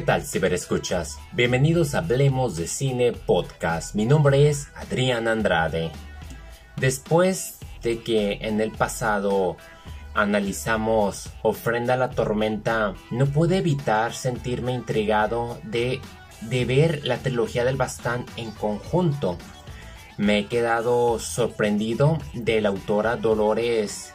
¿Qué tal, ciberescuchas? Bienvenidos a Hablemos de Cine Podcast. Mi nombre es Adrián Andrade. Después de que en el pasado analizamos Ofrenda a la Tormenta, no pude evitar sentirme intrigado de, de ver la trilogía del Bastán en conjunto. Me he quedado sorprendido de la autora Dolores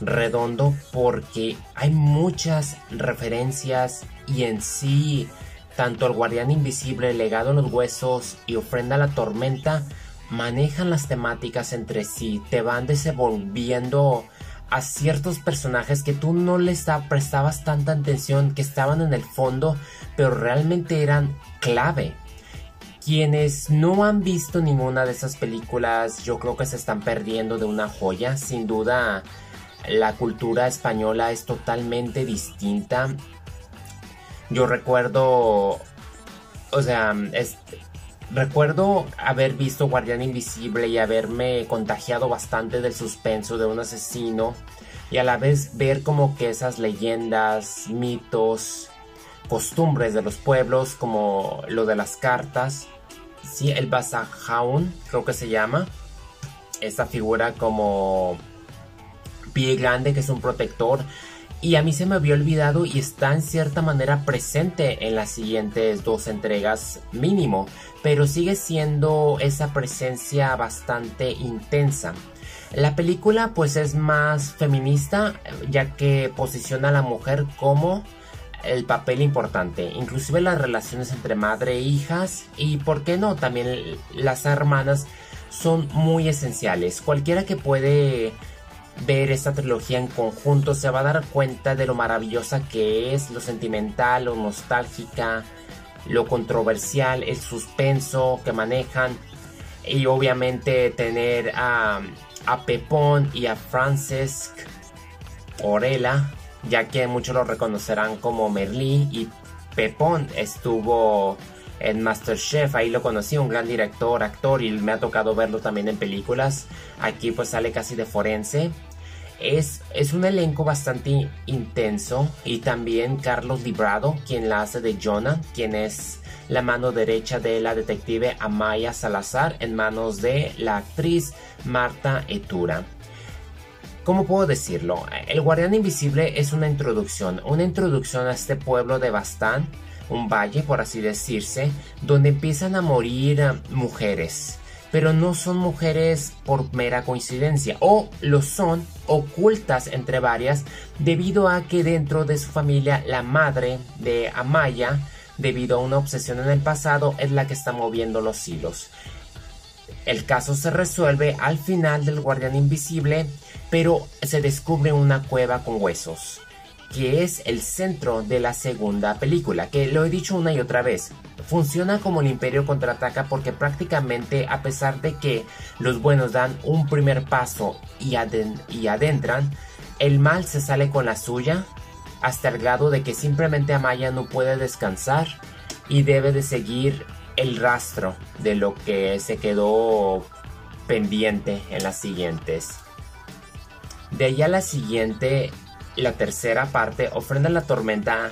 Redondo porque hay muchas referencias y en sí tanto el guardián invisible, legado en los huesos y ofrenda a la tormenta manejan las temáticas entre sí, te van desenvolviendo a ciertos personajes que tú no les prestabas tanta atención, que estaban en el fondo, pero realmente eran clave. Quienes no han visto ninguna de esas películas, yo creo que se están perdiendo de una joya. Sin duda, la cultura española es totalmente distinta. Yo recuerdo, o sea, recuerdo haber visto Guardián Invisible y haberme contagiado bastante del suspenso de un asesino y a la vez ver como que esas leyendas, mitos, costumbres de los pueblos, como lo de las cartas, sí, el Basajaun, creo que se llama, esta figura como pie grande que es un protector y a mí se me había olvidado y está en cierta manera presente en las siguientes dos entregas mínimo, pero sigue siendo esa presencia bastante intensa. La película pues es más feminista ya que posiciona a la mujer como el papel importante, inclusive las relaciones entre madre e hijas y por qué no, también las hermanas son muy esenciales. Cualquiera que puede ver esta trilogía en conjunto se va a dar cuenta de lo maravillosa que es, lo sentimental, lo nostálgica, lo controversial, el suspenso que manejan y obviamente tener a, a Pepón y a Francesc Orela ya que muchos lo reconocerán como Merlí y Pepón estuvo en Masterchef, ahí lo conocí, un gran director, actor y me ha tocado verlo también en películas. Aquí pues sale casi de forense. Es, un elenco bastante intenso y también Carlos Librado, quien la hace de Jonah, quien es la mano derecha de la detective Amaya Salazar en manos de la actriz Marta Etura. ¿Cómo puedo decirlo? El Guardián Invisible es una introducción, una introducción a este pueblo de Bastán, un valle por así decirse, donde empiezan a morir eh, mujeres, pero no son mujeres por mera coincidencia, o lo son ocultas entre varias, debido a que dentro de su familia la madre de Amaya, debido a una obsesión en el pasado, es la que está moviendo los hilos. El caso se resuelve al final del Guardián Invisible pero se descubre una cueva con huesos, que es el centro de la segunda película, que lo he dicho una y otra vez. Funciona como el imperio contraataca porque prácticamente a pesar de que los buenos dan un primer paso y, y adentran, el mal se sale con la suya hasta el grado de que simplemente Amaya no puede descansar y debe de seguir el rastro de lo que se quedó pendiente en las siguientes. De ahí a la siguiente, la tercera parte, Ofrenda la Tormenta,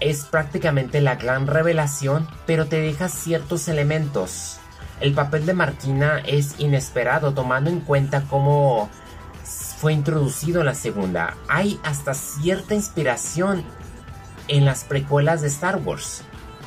es prácticamente la gran revelación, pero te deja ciertos elementos. El papel de Marquina es inesperado, tomando en cuenta cómo fue introducido en la segunda. Hay hasta cierta inspiración en las precuelas de Star Wars.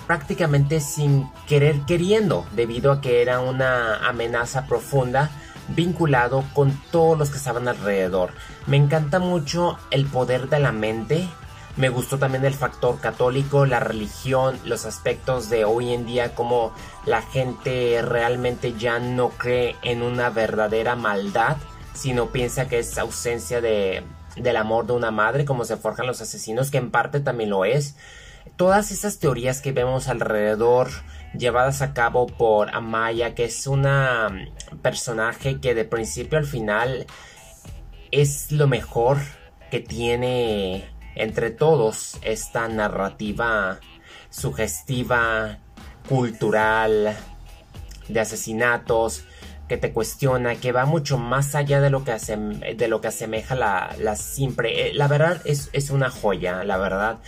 Prácticamente sin querer queriendo, debido a que era una amenaza profunda vinculado con todos los que estaban alrededor. Me encanta mucho el poder de la mente. Me gustó también el factor católico, la religión, los aspectos de hoy en día, como la gente realmente ya no cree en una verdadera maldad, sino piensa que es ausencia de, del amor de una madre, como se forjan los asesinos, que en parte también lo es. Todas esas teorías que vemos alrededor llevadas a cabo por Amaya, que es una mm, personaje que de principio al final es lo mejor que tiene entre todos esta narrativa sugestiva, cultural, de asesinatos, que te cuestiona, que va mucho más allá de lo que, de lo que asemeja la, la siempre. Eh, la verdad es, es una joya, la verdad.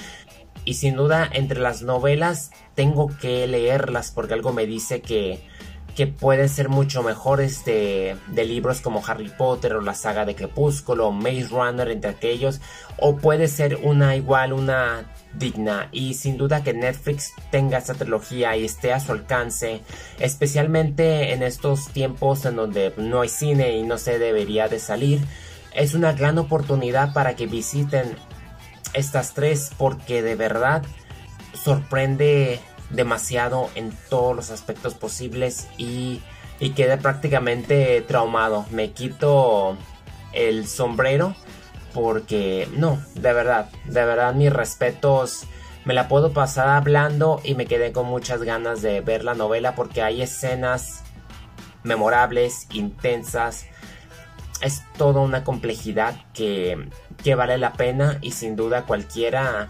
Y sin duda, entre las novelas tengo que leerlas porque algo me dice que, que pueden ser mucho mejores de, de libros como Harry Potter o la saga de Crepúsculo o Maze Runner entre aquellos. O puede ser una igual, una digna y sin duda que Netflix tenga esta trilogía y esté a su alcance, especialmente en estos tiempos en donde no hay cine y no se debería de salir, es una gran oportunidad para que visiten estas tres porque de verdad sorprende demasiado en todos los aspectos posibles y, y quedé prácticamente traumado. Me quito el sombrero porque no, de verdad, de verdad mis respetos. Me la puedo pasar hablando y me quedé con muchas ganas de ver la novela porque hay escenas memorables, intensas. Es toda una complejidad que, que vale la pena y sin duda cualquiera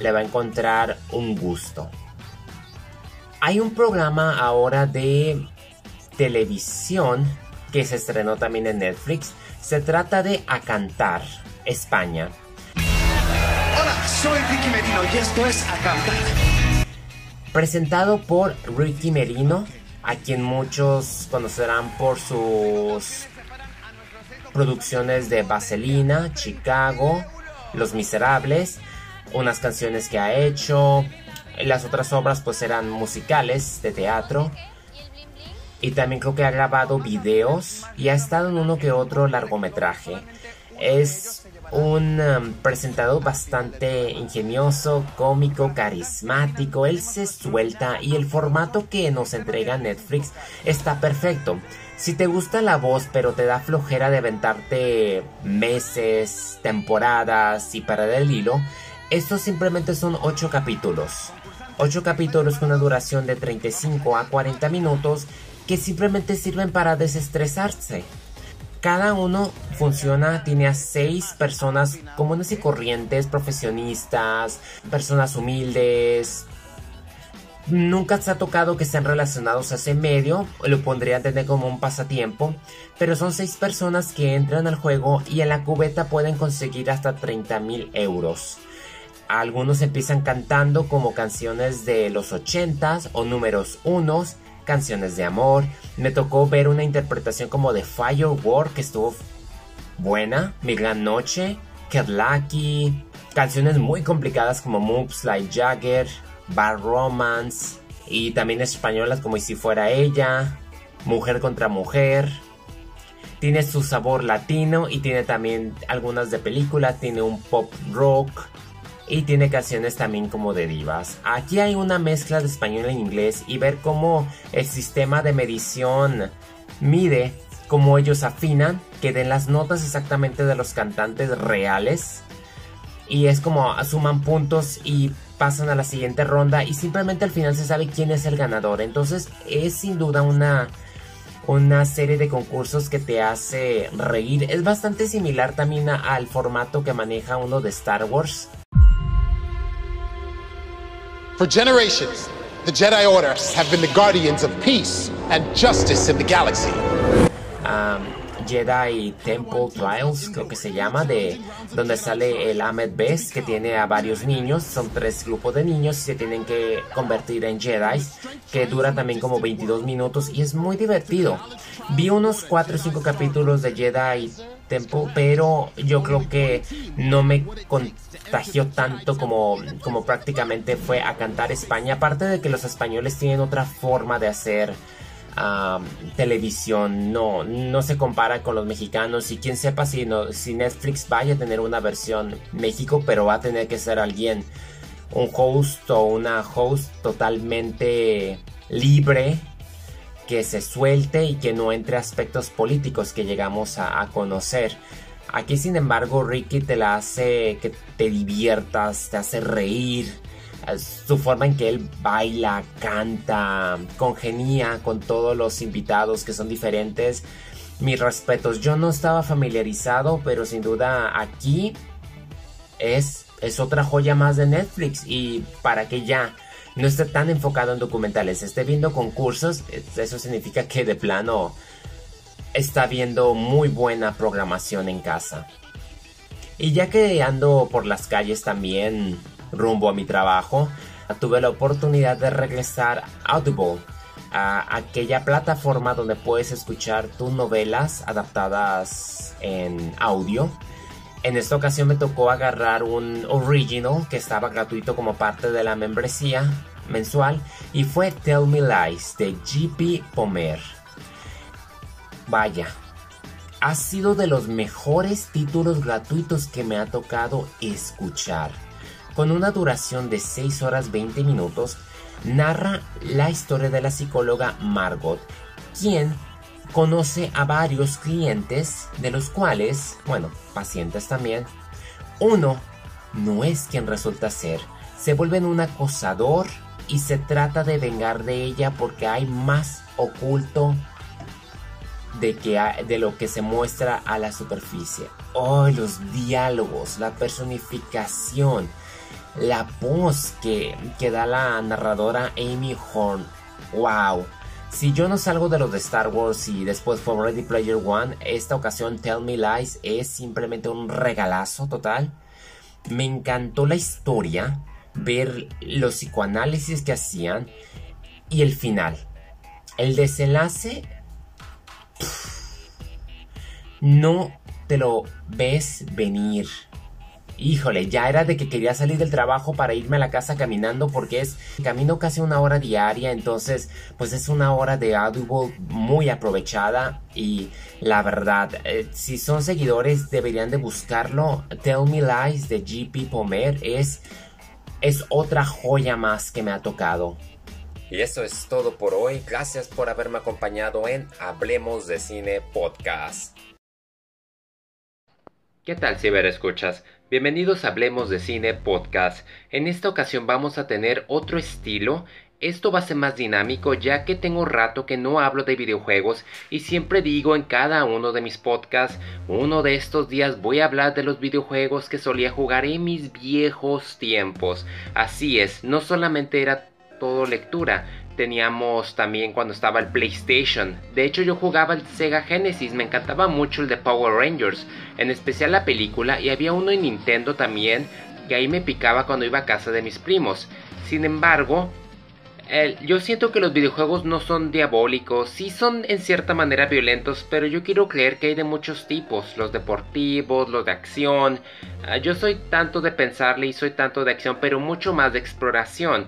le va a encontrar un gusto. Hay un programa ahora de televisión que se estrenó también en Netflix. Se trata de A Cantar, España. Hola, soy Ricky Merino y esto es A Cantar. Presentado por Ricky Merino, a quien muchos conocerán por sus producciones de Vaselina, Chicago, Los Miserables, unas canciones que ha hecho. Las otras obras pues eran musicales de teatro. Y también creo que ha grabado videos y ha estado en uno que otro largometraje. Es un um, presentador bastante ingenioso, cómico, carismático. Él se suelta y el formato que nos entrega Netflix está perfecto. Si te gusta la voz pero te da flojera de aventarte meses, temporadas y perder el hilo, estos simplemente son 8 capítulos. 8 capítulos con una duración de 35 a 40 minutos que simplemente sirven para desestresarse. Cada uno funciona, tiene a 6 personas comunes y corrientes, profesionistas, personas humildes. Nunca se ha tocado que sean relacionados a ese medio, lo pondría a tener como un pasatiempo, pero son 6 personas que entran al juego y en la cubeta pueden conseguir hasta 30 mil euros. Algunos empiezan cantando como canciones de los 80s o números unos canciones de amor. Me tocó ver una interpretación como de Firework que estuvo buena. Mi gran noche, Get Lucky. Canciones muy complicadas como Moves Like Jagger, Bad Romance. Y también españolas como Y si fuera ella, Mujer contra Mujer. Tiene su sabor latino y tiene también algunas de película. Tiene un pop rock y tiene canciones también como de divas. Aquí hay una mezcla de español e inglés y ver cómo el sistema de medición mide cómo ellos afinan, que den las notas exactamente de los cantantes reales y es como suman puntos y pasan a la siguiente ronda y simplemente al final se sabe quién es el ganador. Entonces es sin duda una una serie de concursos que te hace reír. Es bastante similar también al formato que maneja uno de Star Wars For generations, the Jedi Order have been the guardians of peace and justice in the galaxy. Um, Jedi Temple Trials, creo que se llama, de donde sale el Ahmed Best, que tiene a varios niños, son tres grupos de niños y se tienen que convertir en Jedi, que dura también como 22 minutos y es muy divertido. Vi unos 4 o 5 capítulos de Jedi Temple, pero yo creo que no me contagió tanto como, como prácticamente fue a cantar España, aparte de que los españoles tienen otra forma de hacer televisión no, no se compara con los mexicanos y quién sepa si, no, si Netflix vaya a tener una versión México, pero va a tener que ser alguien, un host o una host totalmente libre que se suelte y que no entre aspectos políticos que llegamos a, a conocer. Aquí sin embargo Ricky te la hace que te diviertas, te hace reír, su forma en que él baila, canta, congenia con todos los invitados que son diferentes. Mis respetos, yo no estaba familiarizado, pero sin duda aquí es, es otra joya más de Netflix y para que ya no esté tan enfocado en documentales, esté viendo concursos, eso significa que de plano está viendo muy buena programación en casa. Y ya que ando por las calles también rumbo a mi trabajo, tuve la oportunidad de regresar a Audible, a aquella plataforma donde puedes escuchar tus novelas adaptadas en audio. En esta ocasión me tocó agarrar un original que estaba gratuito como parte de la membresía mensual y fue Tell Me Lies de GP Pomer. Vaya, ha sido de los mejores títulos gratuitos que me ha tocado escuchar. Con una duración de 6 horas 20 minutos, narra la historia de la psicóloga Margot, quien conoce a varios clientes, de los cuales, bueno, pacientes también, uno no es quien resulta ser, se vuelve un acosador y se trata de vengar de ella porque hay más oculto de, que de lo que se muestra a la superficie. Oh, los diálogos, la personificación, la voz que, da la narradora Amy Horn. ¡Wow! Si yo no salgo de los de Star Wars y después fue Ready Player One, esta ocasión Tell Me Lies es simplemente un regalazo total. Me encantó la historia, ver los psicoanálisis que hacían y el final. El desenlace no te lo ves venir. Híjole, ya era de que quería salir del trabajo para irme a la casa caminando porque es camino casi una hora diaria, entonces pues es una hora de Audible muy aprovechada y la verdad, eh, si son seguidores deberían de buscarlo. Tell Me Lies de GP Pomer es, es otra joya más que me ha tocado. Y eso es todo por hoy. Gracias por haberme acompañado en Hablemos de Cine Podcast. ¿Qué tal, ciberescuchas? Bienvenidos a Hablemos de Cine Podcast. En esta ocasión vamos a tener otro estilo. Esto va a ser más dinámico ya que tengo rato que no hablo de videojuegos y siempre digo en cada uno de mis podcasts, uno de estos días voy a hablar de los videojuegos que solía jugar en mis viejos tiempos. Así es, no solamente era todo lectura, teníamos también cuando estaba el PlayStation. De hecho yo jugaba el Sega Genesis, me encantaba mucho el de Power Rangers, en especial la película y había uno en Nintendo también que ahí me picaba cuando iba a casa de mis primos. Sin embargo, yo siento que los videojuegos no son diabólicos, sí son en cierta manera violentos, pero yo quiero creer que hay de muchos tipos, los deportivos, los de acción. Ah, yo soy tanto de pensarle y soy tanto de acción, pero mucho más de exploración.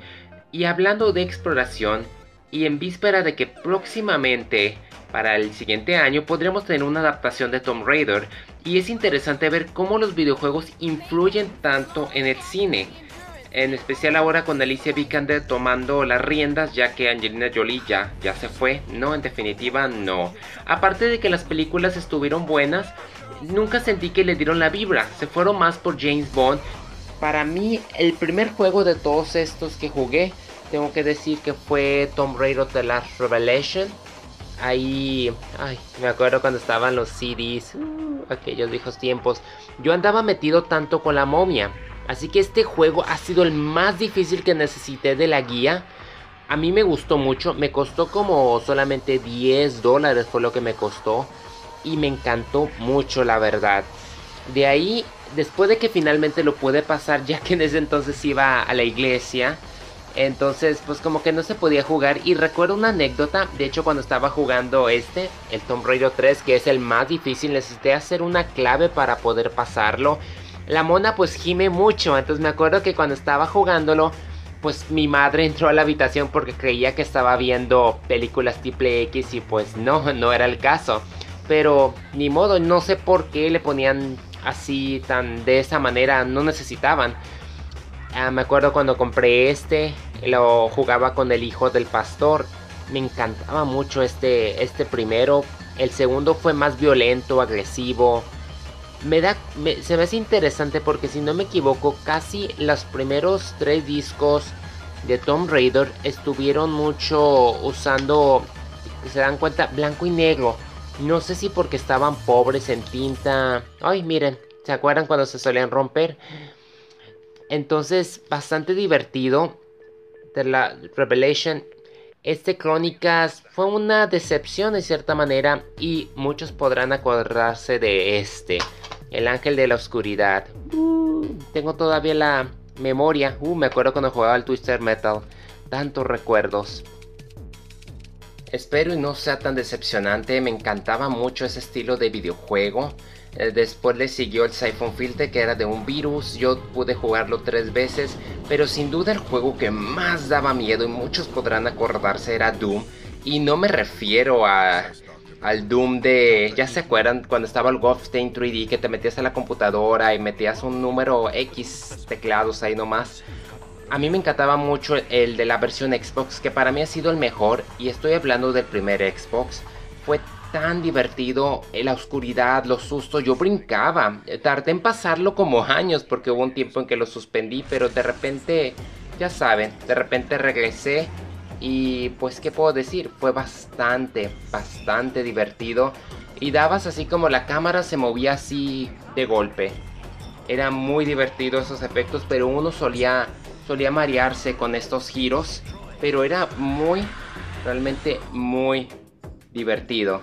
Y hablando de exploración, y en víspera de que próximamente para el siguiente año podremos tener una adaptación de Tomb Raider y es interesante ver cómo los videojuegos influyen tanto en el cine. En especial ahora con Alicia Vikander tomando las riendas ya que Angelina Jolie ya, ya se fue. No, en definitiva no. Aparte de que las películas estuvieron buenas, nunca sentí que le dieron la vibra. Se fueron más por James Bond para mí, el primer juego de todos estos que jugué, tengo que decir que fue Tomb Raider The Last Revelation. Ahí, ay, me acuerdo cuando estaban los CDs, uh, aquellos viejos tiempos. Yo andaba metido tanto con la momia. Así que este juego ha sido el más difícil que necesité de la guía. A mí me gustó mucho, me costó como solamente 10 dólares fue lo que me costó. Y me encantó mucho la verdad. De ahí después de que finalmente lo pude pasar, ya que en ese entonces iba a la iglesia, entonces pues como que no se podía jugar. Y recuerdo una anécdota, de hecho cuando estaba jugando este, el Tomb Raider 3, que es el más difícil, necesité hacer una clave para poder pasarlo. La mona pues gime mucho, entonces me acuerdo que cuando estaba jugándolo, pues mi madre entró a la habitación porque creía que estaba viendo películas triple X y pues no, no era el caso. Pero ni modo, no sé por qué le ponían así tan de esa manera no necesitaban. Ah, me acuerdo cuando compré este, lo jugaba con el hijo del pastor. Me encantaba mucho este, este primero. El segundo fue más violento, agresivo. Me da, se me hace interesante porque si no me equivoco, casi los primeros tres discos de Tomb Raider estuvieron mucho usando, se dan cuenta, blanco y negro. No sé si porque estaban pobres en tinta. Ay, miren, ¿se acuerdan cuando se solían romper? Entonces, bastante divertido. De la Revelation. Este Crónicas fue una decepción de cierta manera. Y muchos podrán acordarse de este. El ángel de la oscuridad. Uh, tengo todavía la, memoria. Uh, me acuerdo cuando jugaba el Twister Metal. Tantos recuerdos. Espero y no sea tan decepcionante, me encantaba mucho ese estilo de videojuego. Eh, después le siguió el Siphon Filter que era de un virus, yo pude jugarlo tres veces, pero sin duda el juego que más daba miedo y muchos podrán acordarse era Doom. Y no me refiero a, al Doom de, ya se acuerdan cuando estaba el Wolfenstein 3D que te metías a la computadora y metías un número X teclados ahí nomás. A mí me encantaba mucho el de la versión Xbox, que para mí ha sido el mejor, y estoy hablando del primer Xbox. Fue tan divertido, la oscuridad, los sustos, yo brincaba. Tardé en pasarlo como años porque hubo un tiempo en que lo suspendí, pero de repente, ya saben, de repente regresé y pues qué puedo decir, fue bastante, bastante divertido. Y dabas así como la cámara se movía así de golpe. Era muy divertido esos efectos, pero uno solía solía marearse con estos giros, pero era muy, realmente muy divertido.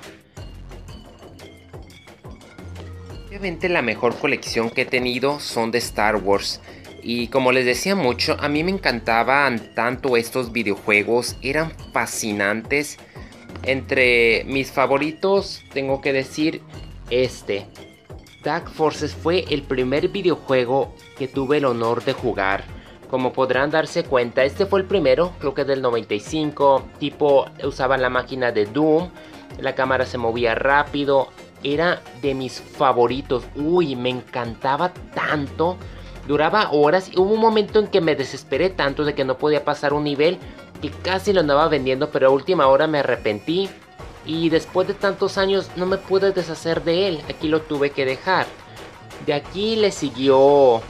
Obviamente la mejor colección que he tenido son de Star Wars. Y como les decía mucho, a mí me encantaban tanto estos videojuegos, eran fascinantes. Entre mis favoritos tengo que decir este. Dark Forces fue el primer videojuego que tuve el honor de jugar. Como podrán darse cuenta, este fue el primero, creo que del 95, tipo usaban la máquina de Doom, la cámara se movía rápido, era de mis favoritos, uy, me encantaba tanto, duraba horas y hubo un momento en que me desesperé tanto de que no podía pasar un nivel que casi lo andaba vendiendo, pero a última hora me arrepentí y después de tantos años no me pude deshacer de él, aquí lo tuve que dejar. De aquí le siguió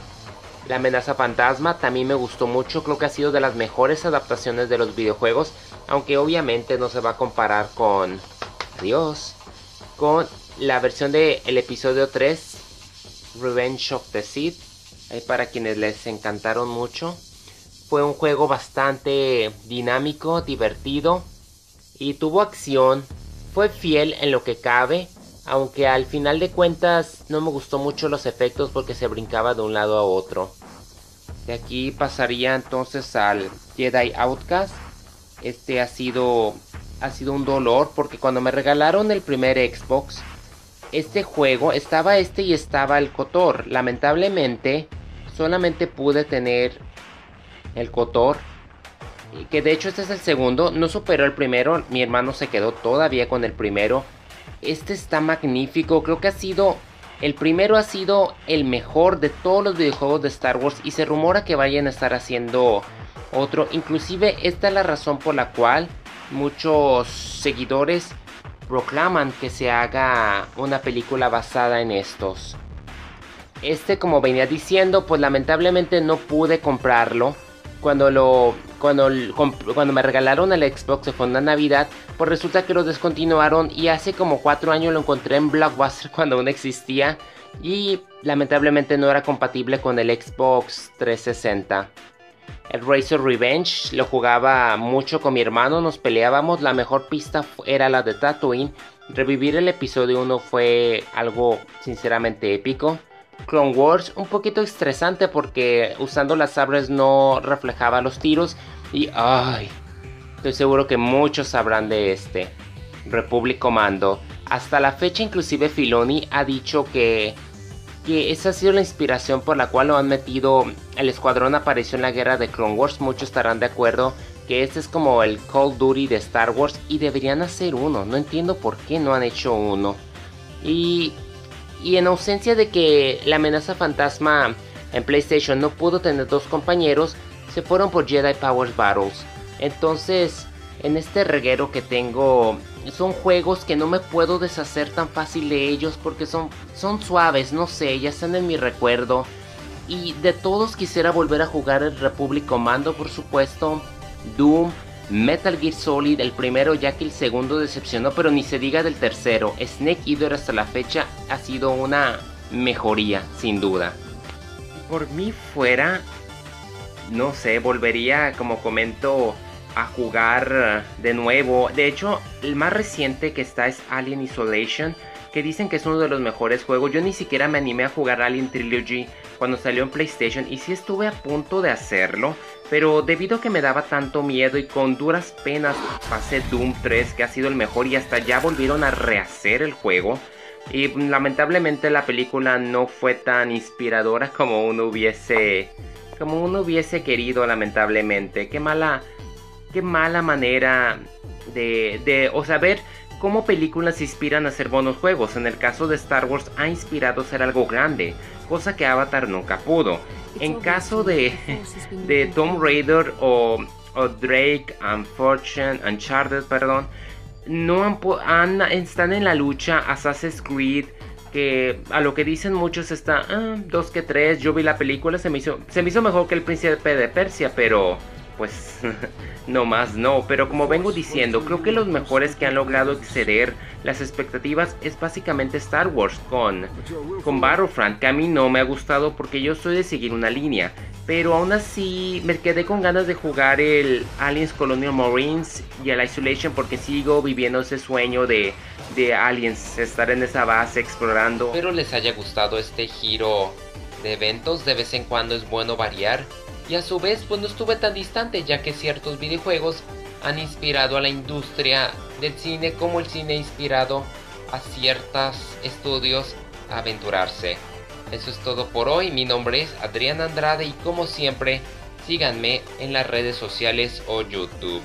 la amenaza fantasma también me gustó mucho, creo que ha sido de las mejores adaptaciones de los videojuegos, aunque obviamente no se va a comparar con Dios, con la versión del el episodio 3, Revenge of the Sith, para quienes les encantaron mucho. Fue un juego bastante dinámico, divertido y tuvo acción. Fue fiel en lo que cabe, aunque al final de cuentas no me gustó mucho los efectos porque se brincaba de un lado a otro. De aquí pasaría entonces al Jedi Outcast. Este ha sido ha sido un dolor porque cuando me regalaron el primer Xbox, este juego estaba este y estaba el Cotor. Lamentablemente, solamente pude tener el Cotor. Que de hecho este es el segundo, no superó el primero, mi hermano se quedó todavía con el primero este está magnífico, creo que ha sido... El primero ha sido el mejor de todos los videojuegos de Star Wars y se rumora que vayan a estar haciendo otro. Inclusive esta es la razón por la cual muchos seguidores proclaman que se haga una película basada en estos. Este como venía diciendo pues lamentablemente no pude comprarlo cuando lo cuando, cuando me regalaron el Xbox fue una Navidad, pues resulta que lo descontinuaron y hace como 4 años lo encontré en Blockbuster cuando aún existía y lamentablemente no era compatible con el Xbox 360. El Racer Revenge lo jugaba mucho con mi hermano, nos peleábamos, la mejor pista era la de Tatooine. Revivir el episodio 1 fue algo sinceramente épico. Clone Wars un poquito estresante porque usando las sabres no reflejaba los tiros y ay, estoy seguro que muchos sabrán de este. Republic Commando. Hasta la fecha inclusive Filoni ha dicho que que esa ha sido la inspiración por la cual lo han metido. El escuadrón apareció en la guerra de Clone Wars. Muchos estarán de acuerdo que este es como el Call of Duty de Star Wars y deberían hacer uno. No entiendo por qué no han hecho uno. Y y en ausencia de que la amenaza fantasma en PlayStation no pudo tener dos compañeros, se fueron por Jedi Powers Battles. Entonces, en este reguero que tengo, son juegos que no me puedo deshacer tan fácil de ellos porque son, son suaves, no sé, ya están en mi recuerdo. Y de todos quisiera volver a jugar el Republic Commando, por supuesto, Doom, Metal Gear Solid, el primero ya que el segundo decepcionó, pero ni se diga del tercero. Snake Eater hasta la fecha ha sido una mejoría, sin duda. Por mí fuera, no sé, volvería, como comento, a jugar de nuevo. De hecho, el más reciente que está es Alien Isolation, que dicen que es uno de los mejores juegos. Yo ni siquiera me animé a jugar Alien Trilogy cuando salió en PlayStation y sí estuve a punto de hacerlo, pero debido a que me daba tanto miedo y con duras penas pasé Doom 3 que ha sido el mejor y hasta ya volvieron a rehacer el juego. Y lamentablemente la película no fue tan inspiradora como uno hubiese como uno hubiese querido lamentablemente. Qué mala qué mala manera de de o saber cómo películas inspiran a hacer buenos juegos. En el caso de Star Wars ha inspirado a ser algo grande, cosa que Avatar nunca pudo. En caso de, de Tomb Raider o, Drake, Unfortunate, Uncharted, perdón, no han, están en la lucha Assassin's Creed que a lo que dicen muchos está ah, dos que tres yo vi la película se me hizo se me hizo mejor que el príncipe de Persia pero pues no más no, pero como vengo diciendo, creo que los mejores que han logrado exceder las expectativas es básicamente Star Wars con, con Battlefront, que a mí no me ha gustado porque yo soy de seguir una línea, pero aún así me quedé con ganas de jugar el Aliens Colonial Marines y el Isolation porque sigo viviendo ese sueño de, de Aliens, estar en esa base explorando. Espero les haya gustado este giro de eventos, de vez en cuando es bueno variar y a su vez pues no estuve tan distante ya que ciertos videojuegos han inspirado a la industria del cine como el cine inspirado a ciertos estudios a aventurarse. Eso es todo por hoy, mi nombre es Adrián Andrade y como siempre síganme en las redes sociales o YouTube.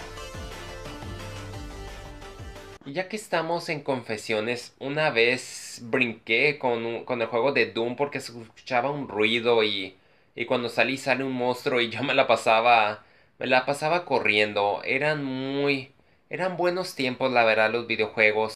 Y ya que estamos en confesiones, una vez brinqué con, con el juego de Doom porque se escuchaba un ruido y y cuando salí sale un monstruo y yo me la pasaba me la pasaba corriendo. Eran muy eran buenos tiempos la verdad los videojuegos.